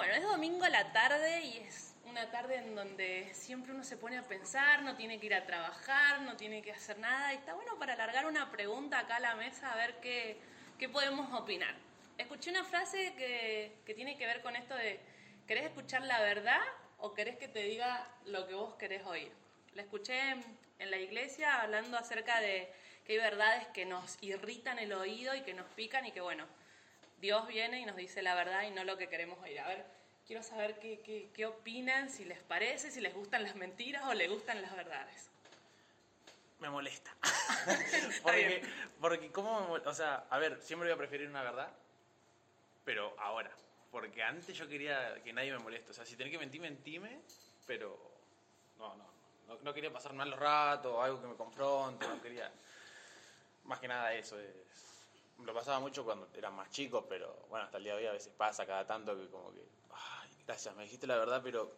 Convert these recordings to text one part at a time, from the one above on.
Bueno, es domingo a la tarde y es una tarde en donde siempre uno se pone a pensar, no tiene que ir a trabajar, no tiene que hacer nada. Y está bueno para alargar una pregunta acá a la mesa a ver qué, qué podemos opinar. Escuché una frase que, que tiene que ver con esto de, ¿querés escuchar la verdad o querés que te diga lo que vos querés oír? La escuché en, en la iglesia hablando acerca de que hay verdades que nos irritan el oído y que nos pican y que bueno, Dios viene y nos dice la verdad y no lo que queremos oír. A ver, quiero saber qué, qué, qué opinan, si les parece, si les gustan las mentiras o les gustan las verdades. Me molesta. Porque, porque, ¿cómo me mol- O sea, a ver, siempre voy a preferir una verdad, pero ahora. Porque antes yo quería que nadie me moleste. O sea, si tenía que mentir, mentime, pero no, no, no, no quería pasar mal los ratos, algo que me confronte, no quería. Más que nada eso. Es... Lo pasaba mucho cuando era más chico, pero bueno, hasta el día de hoy a veces pasa cada tanto que como que, ay, gracias, me dijiste la verdad, pero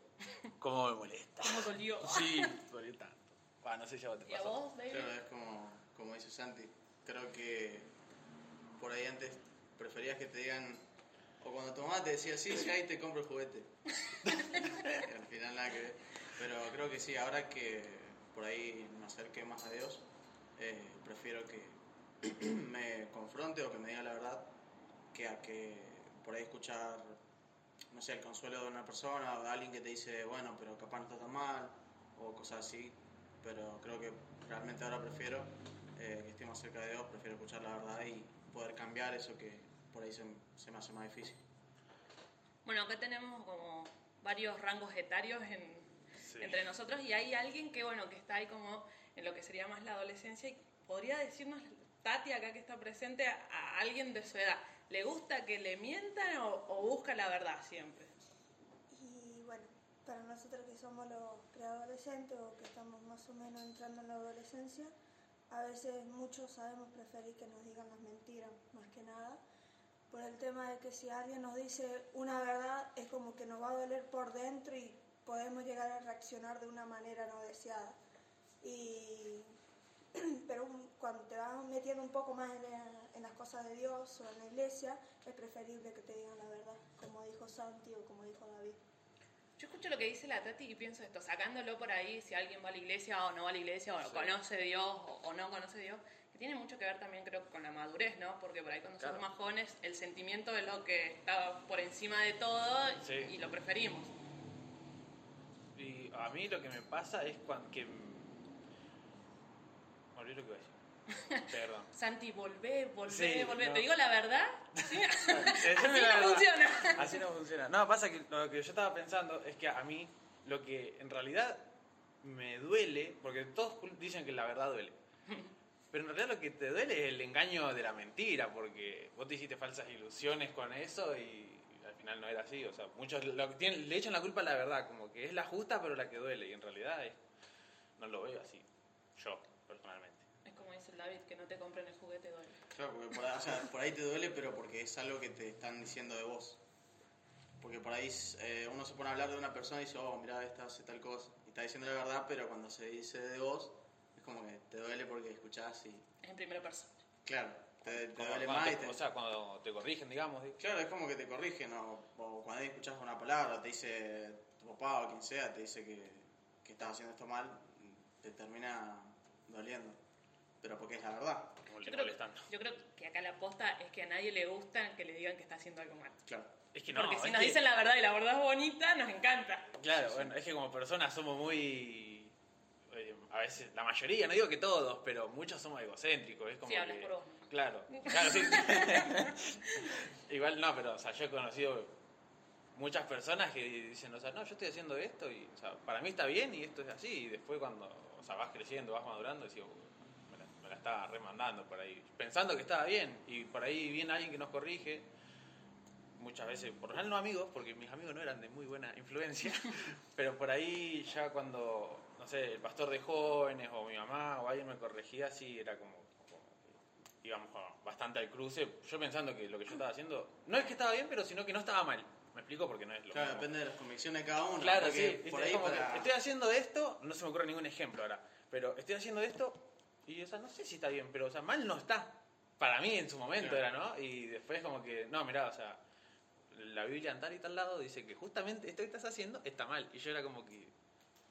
¿cómo me molesta? ¿Cómo dolió? Sí, duele tanto. Bah, no sé si a vos te ¿Y a pasó. vos, David? Claro, es como, como dice Santi. Creo que por ahí antes preferías que te digan, o cuando tu mamá te decía, sí, sí, ahí te compro el juguete. Y al final nada que ver. Pero creo que sí, ahora que por ahí me acerque más a Dios, eh, prefiero que me confronte o que me diga la verdad que a que por ahí escuchar, no sé, el consuelo de una persona o de alguien que te dice, bueno, pero capaz no está tan mal, o cosas así. Pero creo que realmente ahora prefiero eh, que esté más cerca de Dios, prefiero escuchar la verdad y poder cambiar eso que por ahí se, se me hace más difícil. Bueno, acá tenemos como varios rangos etarios en- Sí. entre nosotros y hay alguien que, bueno, que está ahí como en lo que sería más la adolescencia y podría decirnos, Tati, acá que está presente, a, alguien de su edad, ¿le gusta que le mientan o, o busca la verdad siempre? Y bueno, para nosotros que somos los preadolescentes o que estamos más o menos entrando en la adolescencia, a veces muchos sabemos preferir que nos digan las mentiras, más que nada, por el tema de que si alguien nos dice una verdad es como que nos va a doler por dentro y podemos llegar a reaccionar de una manera no deseada. Y pero un- cuando te vas metiendo un poco más en, la- en las cosas de Dios o en la iglesia, es preferible que te digan la verdad, como dijo Santi o como dijo David. Yo escucho lo que dice la Tati y pienso esto, sacándolo por ahí, si alguien va a la iglesia o no va a la iglesia, o conoce a Dios o, o no conoce Dios, que tiene mucho que ver también creo con la madurez, ¿no? Porque por ahí cuando Claro. somos más jóvenes el sentimiento es lo que está por encima de todo Sí. y lo preferimos. Y a mí lo que me pasa es cuando que... Olvidé lo que iba a decir. Perdón. Santi, volvé, volvé, Sí, volvé. no. ¿Te digo la verdad? Así no verdad. funciona. Así no funciona. No, pasa que lo que yo estaba pensando es que a mí lo que en realidad me duele, porque todos dicen que la verdad duele. Pero en realidad lo que te duele es el engaño de la mentira, porque vos te hiciste falsas ilusiones con eso y al final no era así. O sea, muchos lo tienen, le echan la culpa a la verdad, como que es la justa pero la que duele. Y en realidad es- no lo veo así, yo personalmente. Es como dice el David, que no te compren el juguete duele. Claro, porque por ahí, o sea, por ahí te duele, pero porque es algo que te están diciendo de vos. Porque por ahí eh, uno se pone a hablar de una persona y dice, oh, mira, esta hace tal cosa. Y está diciendo la verdad, pero cuando se dice de vos, es como que te duele porque escuchás y, Es en primera persona. claro, te, te duele más te- y te... O sea, cuando te corrigen, digamos. Claro, es como que te corrigen, o, o cuando ahí escuchas una palabra, te dice tu papá o quien sea, te dice que, que estás haciendo esto mal, te termina doliendo. Pero porque es la verdad. Como Yo le creo, molestando. yo creo que acá la aposta es que a nadie le gusta que le digan que está haciendo algo mal. Claro. Es que no, Porque si es nos que- dicen la verdad y la verdad es bonita, nos encanta. Claro, bueno, es que como personas somos muy. eh, a veces, la mayoría, no digo que todos, pero muchos somos egocéntricos. Es como Sí, hablas que- por vos. Claro, claro, sí. Igual no, pero o sea, yo he conocido muchas personas que dicen, o sea, no, yo estoy haciendo esto y, o sea, para mí está bien y esto es así. Y después cuando, o sea, vas creciendo, vas madurando, decís, "Uh, me la, estaba remandando por ahí, pensando que estaba bien. Y por ahí viene alguien que nos corrige muchas veces, por lo general no amigos, porque mis amigos no eran de muy buena influencia, pero por ahí ya cuando, no sé, el pastor de jóvenes o mi mamá o alguien me corregía, sí, era como, como que íbamos bastante al cruce, yo pensando que lo que yo estaba haciendo, no es que estaba bien, pero sino que no estaba mal. Me explico porque no es lo Claro, mismo. depende de las convicciones de cada uno. Claro, sí. Por ¿viste? ahí Es como que estoy haciendo esto, no se me ocurre ningún ejemplo ahora, pero estoy haciendo esto y, o sea, no sé si está bien, pero, o sea, mal no está. Para mí en su momento Claro. era, ¿no? Y después como que, no, mirá, o sea, la Biblia en tal y tal lado dice que justamente esto que estás haciendo está mal. Y yo era como que,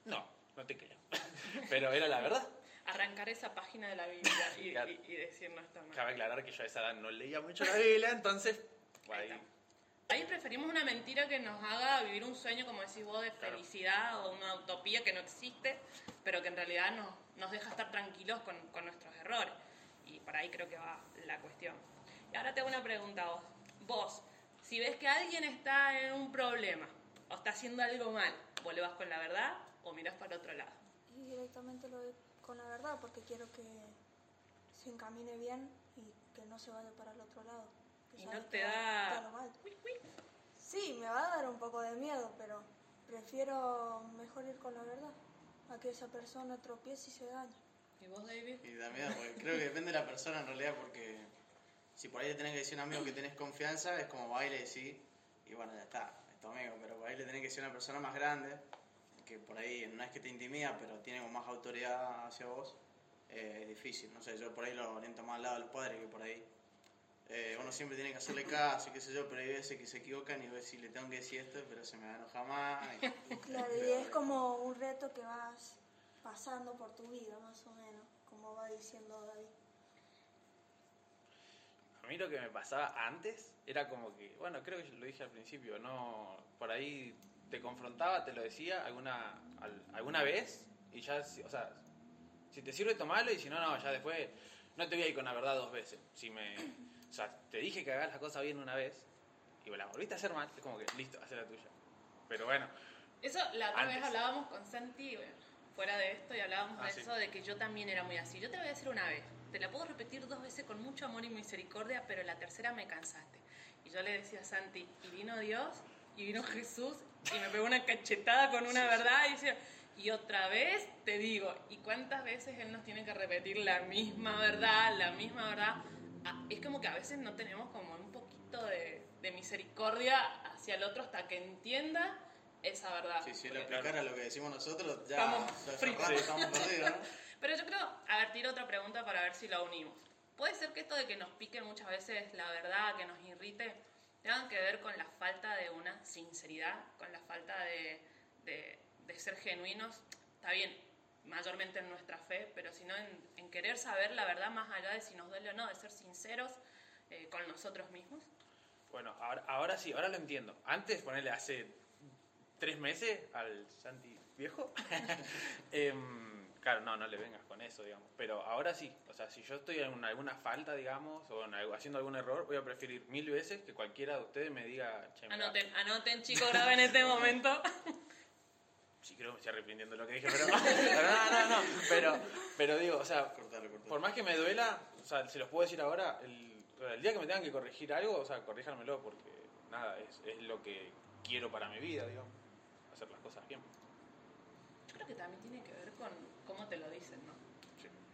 no, no te creo. Pero era la verdad. Arrancar esa página de la Biblia y, Claro. y- y decir no está mal. Cabe aclarar que yo a esa edad no leía mucho la Biblia, entonces, ahí. Ahí preferimos una mentira que nos haga vivir un sueño, como decís vos, de Claro. felicidad o una utopía que no existe, pero que en realidad nos, nos deja estar tranquilos con, con nuestros errores. Y por ahí creo que va la cuestión. Y ahora te hago una pregunta a vos. Vos, si ves que alguien está en un problema o está haciendo algo mal, ¿vos le vas con la verdad o mirás para otro lado? Y directamente lo doy con la verdad porque quiero que se encamine bien y que no se vaya para el otro lado. Y no te da- lo mal. Sí, me va a dar un poco de miedo, pero prefiero mejor ir con la verdad a que esa persona tropiece y se dañe. ¿Y vos, David? Y da miedo, porque creo que depende de la persona en realidad, porque si por ahí le tenés que decir a un amigo que tenés confianza, es como baile y sí, y bueno, ya está, es tu amigo, pero por ahí le tenés que decir a una persona más grande, que por ahí no es que te intimida, pero tiene como más autoridad hacia vos, eh, es difícil, no sé, yo por ahí lo oriento más al lado de los padres que por ahí. Eh, uno siempre tiene que hacerle caso, y qué sé yo, pero hay veces que se equivocan y ves si le tengo que decir esto, pero se me va a enojar más. y- Claro, y es como un reto que vas pasando por tu vida, más o menos, como va diciendo David. A mí lo que me pasaba antes era como que, bueno, creo que lo dije al principio, no, por ahí te confrontaba, te lo decía alguna, al- alguna vez y ya, o sea, si te sirve tomarlo y si no, no, ya después no te voy a ir con la verdad dos veces. Si me, o sea, te dije que hagas las cosas bien una vez y la volviste a hacer mal, es como que listo, hacer la tuya. Pero bueno, Eso la otra vez hablábamos con Santi, bueno, fuera de esto, y hablábamos Ah, de sí. eso, de que yo también era muy así. Yo te la voy a decir una vez, te la puedo repetir dos veces con mucho amor y misericordia, pero la tercera me cansaste. Y yo le decía a Santi, y vino Dios, y vino Jesús, y me pegó una cachetada con una verdad, y y otra vez te digo, ¿y cuántas veces Él nos tiene que repetir la misma verdad, la misma verdad? Ah, Es como que a veces no tenemos como un poquito de, de misericordia hacia el otro hasta que entienda esa verdad. Sí, si él aplicara lo que decimos nosotros, ya Estamos fritos. estamos perdidos, ¿no? Pero yo creo, a ver, tiro otra pregunta para ver si lo unimos. ¿Puede ser que esto de que nos pique muchas veces la verdad, que nos irrite, tengan que ver con la falta de una sinceridad, con la falta de, de- de ser genuinos? Está bien, mayormente en nuestra fe, pero si no en, en querer saber la verdad más allá de si nos duele o no, de ser sinceros eh, con nosotros mismos. bueno, ahora, ahora sí, ahora lo entiendo. Antes, ponerle hace tres meses al Santi viejo, em, claro, no, no le vengas con eso, digamos. Pero ahora sí, o sea, si yo estoy en una- alguna falta, digamos, o en algo- haciendo algún error, voy a preferir mil veces que cualquiera de ustedes me diga, che, Anoten, anoten chicos, graben en este momento. Sí, creo que me estoy arrepintiendo de lo que dije, pero, pero no, no, no. Pero, pero digo, o sea, Cortalo, cortalo. por más que me duela, o sea, se los puedo decir ahora, el, el día que me tengan que corregir algo, o sea, corríjanmelo porque nada, es, es lo que quiero para mi vida, digamos. Hacer las cosas bien. Yo creo que también tiene que ver con cómo te lo dicen, ¿no?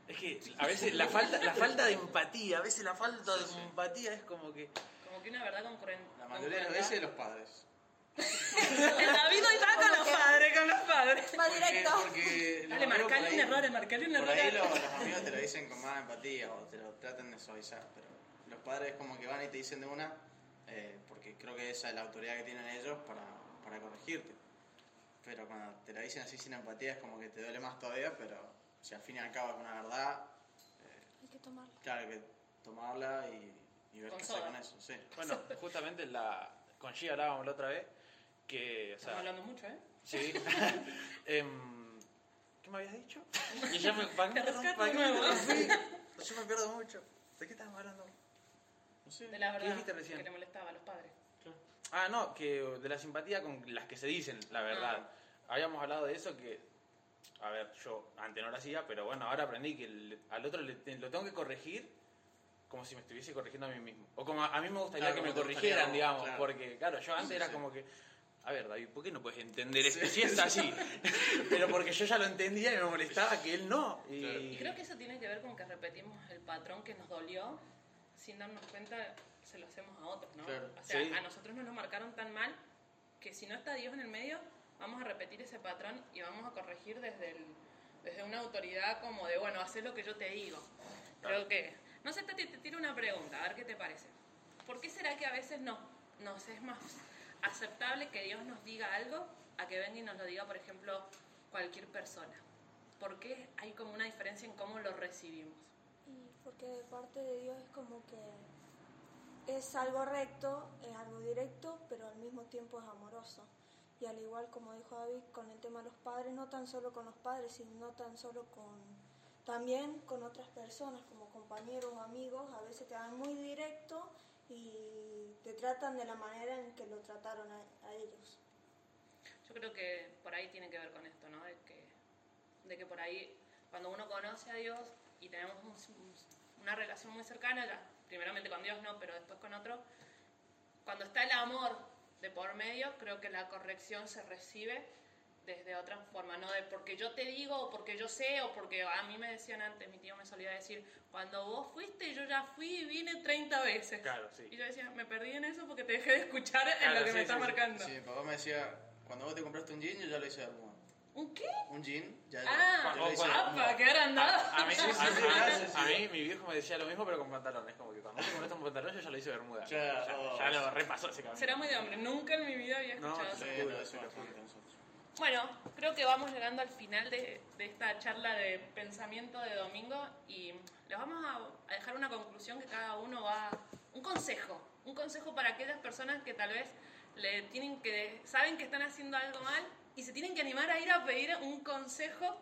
Es que a veces la falta, la falta de empatía, a veces la falta de empatía es como que. Como que una verdad concurrente. La mayoría de las veces los padres. El David hoy está con los padres, con los padres. Va Porque, directo. porque los Dale, marcale un ahí- error, marcale un Por error. ahí los, los amigos te lo dicen con más empatía o te lo tratan de suavizar, pero los padres como que van y te dicen de una, eh, porque creo que esa es la autoridad que tienen ellos para, para corregirte. Pero cuando te la dicen así sin empatía es como que te duele más todavía, pero si al fin y al cabo es una verdad, eh, Hay que tomarlo. claro hay que tomarla y, y ver Con qué hacer con eso. Sí. Bueno, justamente la, con G hablábamos la otra vez que. O Estamos sea, hablando mucho, ¿eh? Sí. Em, ¿Qué me habías dicho? Y ya me, ¿para qué Te me- rescato para qué de nuevo. interrumpí? Yo me pierdo mucho. ¿De qué estábamos hablando? No sé. De la ¿Qué verdad dijiste que le molestaba a los padres. Ah, no, que de la simpatía con las que se dicen la verdad. Habíamos hablado de eso que, a ver, yo antes no lo hacía, pero bueno, ahora aprendí que el- al otro le- lo tengo que corregir como si me estuviese corrigiendo a mí mismo. O como a, a mí me gustaría Claro, que me como te gustaría corrigieran, vos, digamos, claro. porque claro, yo antes Sí, era sí. como que, a ver, David, ¿por qué no puedes entender esto si es así? pero porque yo ya lo entendía y me molestaba que él no. Y, Claro. Y creo que eso tiene que ver con que repetimos el patrón que nos dolió, sin darnos cuenta se lo hacemos a otros, ¿no? Claro. O sea, Sí. a nosotros nos lo marcaron tan mal que si no está Dios en el medio, vamos a repetir ese patrón y vamos a corregir desde, el, desde una autoridad como de, bueno, haz lo que yo te digo. Creo que... No sé, Tati, te tiro una pregunta, a ver qué te parece. ¿Por qué será que a veces nos nos es más aceptable que Dios nos diga algo a que venga y nos lo diga, por ejemplo, cualquier persona. ¿Por qué hay como una diferencia en cómo lo recibimos? Y porque de parte de Dios es como que es algo recto, es algo directo, pero al mismo tiempo es amoroso. Y al igual como dijo David con el tema de los padres, no tan solo con los padres, sino tan solo con también con otras personas, como compañeros amigos, a veces te dan muy directo y te tratan de la manera en que lo trataron a, ellos. Yo creo que por ahí tiene que ver con esto, ¿no? De que, de que por ahí, cuando uno conoce a Dios y tenemos un- una relación muy cercana, ya, primeramente con Dios no, pero después con otro, cuando está el amor de por medio, creo que la corrección se recibe desde otra forma, no de porque yo te digo, o porque yo sé, o porque a mí me decían antes, mi tío me solía decir, cuando vos fuiste, yo ya fui y vine 30 veces. Claro, sí. Y yo decía, me perdí en eso porque te dejé de escuchar en Claro, lo que sí, me está sí, marcando. Sí, mi papá me decía, cuando vos te compraste un jean, yo ya lo hice de Bermuda. ¿Un qué? Un jean, ya, Ah, yo lo hice. ¡Apa! ¡Qué agrandado! A mí, a, sí, a- a mí mi viejo me decía lo mismo, pero con pantalones. Como que cuando te compraste un pantalón, yo ya lo hice bermuda. Ya, ya, oh. ya lo repasó ese camino. Será muy de hombre. Nunca en mi vida había No, escuchado sí. eso. Sí, lo decimos bastante nosotros. Bueno, creo que vamos llegando al final de, de esta charla de pensamiento de domingo y les vamos a, a dejar una conclusión que cada uno va... Un consejo. Un consejo para aquellas personas que tal vez le tienen que... Saben que están haciendo algo mal y se tienen que animar a ir a pedir un consejo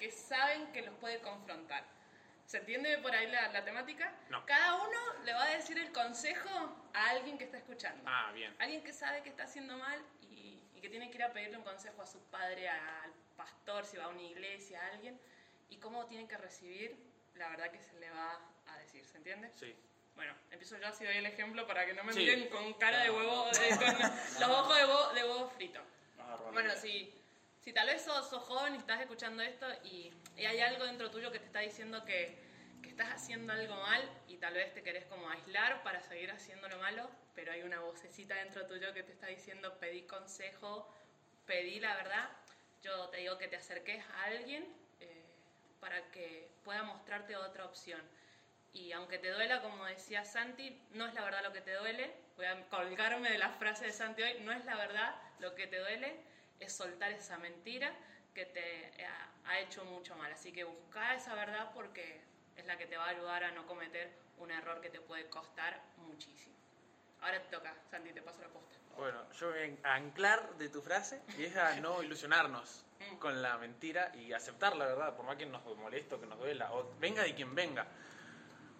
que saben que los puede confrontar. ¿Se entiende por ahí la, la temática? No. Cada uno le va a decir el consejo a alguien que está escuchando. Ah, bien. Alguien que sabe que está haciendo mal y, que tiene que ir a pedirle un consejo a su padre, al pastor, si va a una iglesia, a alguien, y cómo tiene que recibir, la verdad que se le va a decir, ¿se entiende? Sí. Bueno, empiezo yo así doy el ejemplo para que no me Sí. miren con cara de huevo, de- con los ojos de huevo, de huevo frito. Bueno, si, si tal vez sos, sos joven y estás escuchando esto y, y hay algo dentro tuyo que te está diciendo que, que estás haciendo algo mal y tal vez te querés como aislar para seguir haciendo lo malo, pero hay una vocecita dentro tuyo que te está diciendo pedí consejo, pedí la verdad, yo te digo que te acerques a alguien eh, para que pueda mostrarte otra opción. Y aunque te duela, como decía Santi, no es la verdad lo que te duele. Voy a colgarme de la frase de Santi hoy. No es la verdad lo que te duele, es soltar esa mentira que te ha, ha hecho mucho mal. Así que busca esa verdad porque es la que te va a ayudar a no cometer un error que te puede costar muchísimo. Ahora te toca, Santi, te paso la posta. Bueno, yo voy a anclar de tu frase y es a no ilusionarnos Mm. con la mentira y aceptar la verdad, por más que nos moleste o que nos duela, o venga de quien venga.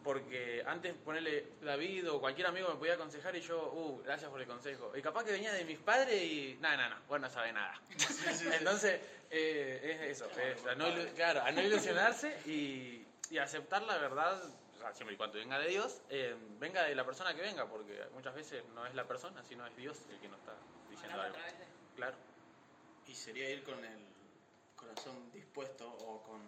Porque antes ponerle David o cualquier amigo me podía aconsejar y yo, uh, gracias por el consejo. Y capaz que venía de mis padres y, nada, nada, no, vos no sabés nada. Entonces, eh, es eso, es a no, claro, a no ilusionarse y, y aceptar la verdad, o sea, siempre y cuando venga de Dios, eh, venga de la persona que venga, porque muchas veces no es la persona, sino es Dios el que nos está diciendo algo. Claro. Y sería ir con el corazón dispuesto o con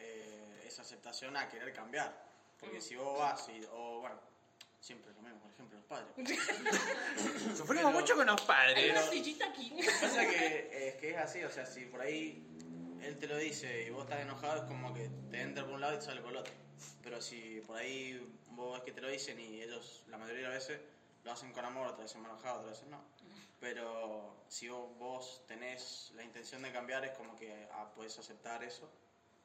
eh, esa aceptación a querer cambiar. Porque Mm. si vos vas y, o bueno, siempre lo mismo, por ejemplo, los padres. Sufrimos Pero- mucho con los Hay padres. una sillita aquí. Pasa que es que es así, o sea, si por ahí él te lo dice y vos estás enojado, es como que te entra por un lado y te sale por el otro. Pero si por ahí vos ves que te lo dicen y ellos, la mayoría de las veces, lo hacen con amor, otras veces enojado, otras veces no. Pero si vos, vos tenés la intención de cambiar, es como que ah, puedes aceptar eso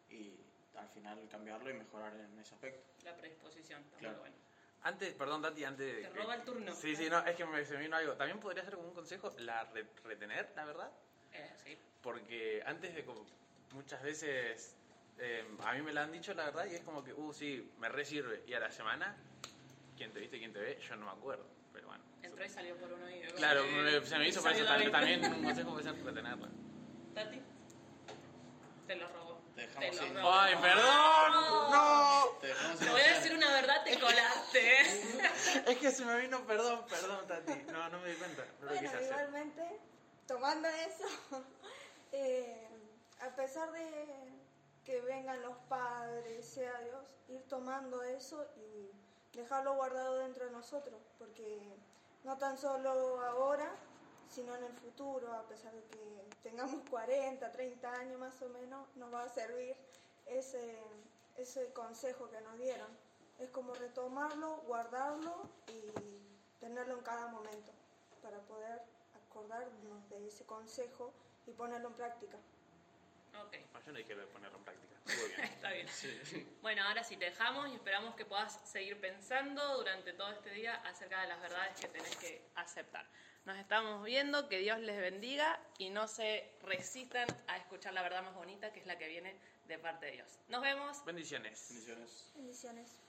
y al final cambiarlo y mejorar en ese aspecto. La predisposición, está Claro. muy bueno. Antes, perdón, Tati, antes de. Te roba el turno. Sí, sí, no, es que me, se me vino algo. También podría ser como un consejo la re- retener, la verdad. Eh, sí. Porque antes de. como muchas veces. Eh, a mí me la han dicho, la verdad, y es como que, uh, sí, me re sirve. Y a la semana, ¿quién te viste, quién te ve? Yo no me acuerdo. Pero bueno. Entró y salió por uno y Claro, se- me- se me hizo por eso también, también un consejo puede ser retenerla. Tati, te lo robó. Te dejamos lo sin- robó. ¡Ay, perdón! ¡No! Te Te voy a decir una verdad, te colaste. Es que se me vino, perdón, perdón, Tati. No, no me di cuenta. No lo Bueno, quise hacer. igualmente, tomando eso, eh, a pesar de que vengan los padres, sea Dios, ir tomando eso y dejarlo guardado dentro de nosotros, porque no tan solo ahora, sino en el futuro, a pesar de que tengamos 40, 30 años más o menos, nos va a servir ese, ese consejo que nos dieron. Es como retomarlo, guardarlo y tenerlo en cada momento para poder acordarnos de ese consejo y ponerlo en práctica. Ok, Ah, yo no dije lo de ponerlo en práctica. Bien. está bien. Bueno, ahora sí te dejamos y esperamos que puedas seguir pensando durante todo este día acerca de las verdades que tenés que aceptar. Nos estamos viendo, que Dios les bendiga y no se resistan a escuchar la verdad más bonita que es la que viene de parte de Dios. Nos vemos. Bendiciones. Bendiciones. Bendiciones.